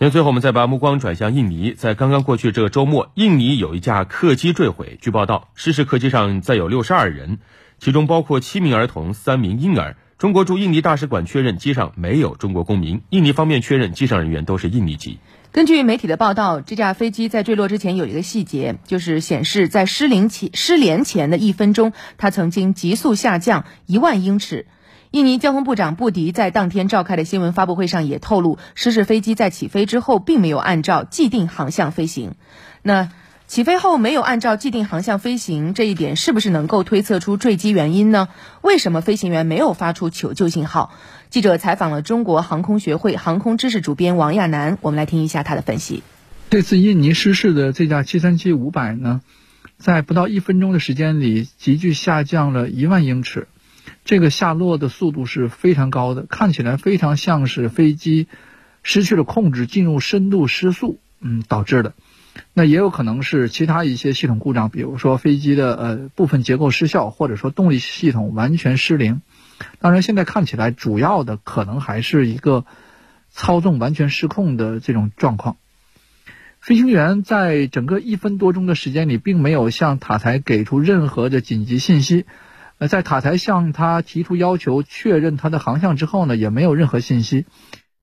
那最后我们再把目光转向印尼，在刚刚过去这个周末，印尼有一架客机坠毁。据报道，失事客机上载有六十二人，其中包括七名儿童、三名婴儿。中国驻印尼大使馆确认机上没有中国公民，印尼方面确认机上人员都是印尼籍。根据媒体的报道，这架飞机在坠落之前有一个细节，就是显示在失灵前失联前的一分钟，它曾经急速下降一万英尺。印尼交通部长布迪在当天召开的新闻发布会上也透露，失事飞机在起飞之后并没有按照既定航向飞行。那起飞后没有按照既定航向飞行，这一点是不是能够推测出坠机原因呢？为什么飞行员没有发出求救信号？记者采访了中国航空学会航空知识主编王亚楠，我们来听一下他的分析。这次印尼失事的这架737-500呢，在不到一分钟的时间里急剧下降了一万英尺。这个下落的速度是非常高的，看起来非常像是飞机失去了控制，进入深度失速，嗯，导致的。那也有可能是其他一些系统故障，比如说飞机的呃部分结构失效，或者说动力系统完全失灵。当然，现在看起来主要的可能还是一个操纵完全失控的这种状况。飞行员在整个一分多钟的时间里，并没有向塔台给出任何的紧急信息。那，在塔台向他提出要求确认他的航向之后呢，也没有任何信息。